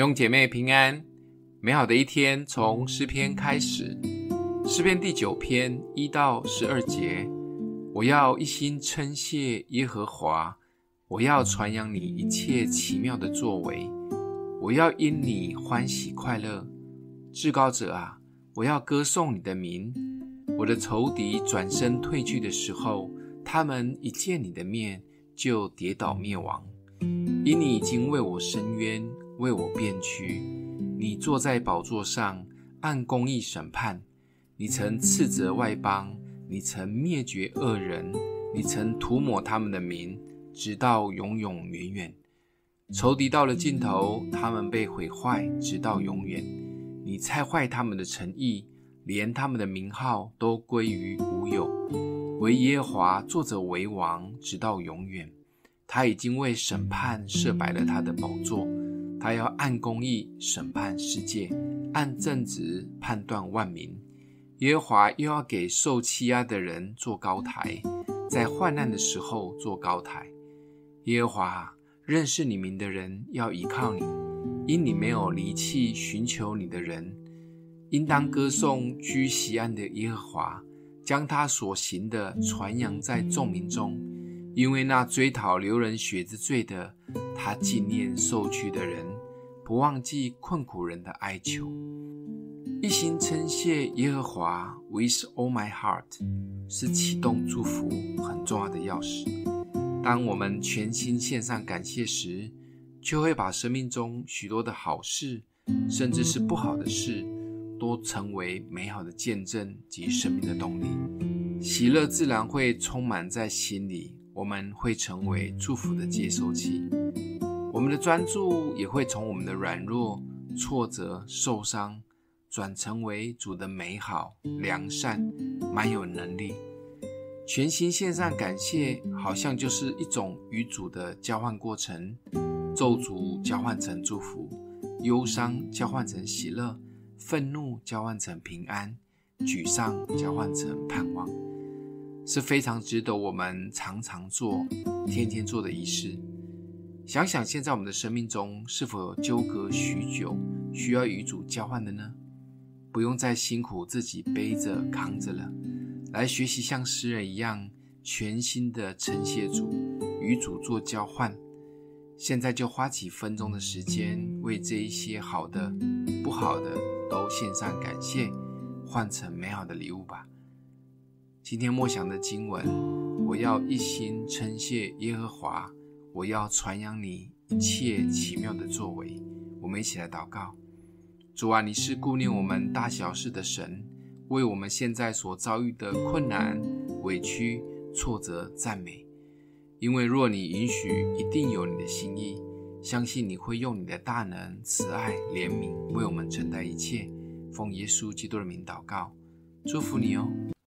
弟兄姐妹平安，美好的一天从诗篇开始。诗篇第九篇一到十二节，我要一心称谢耶和华，我要传扬你一切奇妙的作为，我要因你欢喜快乐。至高者啊，我要歌颂你的名。我的仇敌转身退去的时候，他们一见你的面就跌倒灭亡，因你已经为我伸冤。为我辩屈，你坐在宝座上，按公义审判。你曾斥责外邦，你曾灭绝恶人，你曾涂抹他们的名，直到永永远远。仇敌到了尽头，他们被毁坏，直到永远。你拆坏他们的诚意，连他们的名号都归于无有。惟耶华坐着为王，直到永远。他已经为审判设摆了他的宝座。他要按公义审判世界，按正直判断万民。耶和华又要给受欺压的人做高台，在患难的时候做高台。耶和华，认识你名的人要依靠你，因你没有离弃寻求你的人。应当歌颂居锡安的耶和华，将他所行的传扬在众民中。因为那追讨流人血之罪的，他纪念受屈的人，不忘记困苦人的哀求。一心称谢耶和华，with all my heart，是启动祝福很重要的钥匙。当我们全心献上感谢时，就会把生命中许多的好事，甚至是不好的事，都成为美好的见证及生命的动力。喜乐自然会充满在心里。我们会成为祝福的接收器，我们的专注也会从我们的软弱、挫折、受伤，转成为主的美好、良善、满有能力。全心献上感谢，好像就是一种与主的交换过程：咒诅交换成祝福，忧伤交换成喜乐，愤怒交换成平安，沮丧交换成盼望。是非常值得我们常常做、天天做的仪式。想想现在我们的生命中是否有纠葛许久、需要与主交换的呢？不用再辛苦自己背着扛着了，来学习像诗人一样全心的称谢主，与主做交换。现在就花几分钟的时间，为这一些好的、不好的都献上感谢，换成美好的礼物吧。今天默想的经文，我要一心称谢耶和华，我要传扬你一切奇妙的作为。我们一起来祷告：主啊，你是顾念我们大小事的神，为我们现在所遭遇的困难、委屈、挫折赞美。因为若你允许，一定有你的心意。相信你会用你的大能、慈爱、怜悯为我们承担一切。奉耶稣基督的名祷告，祝福你哦。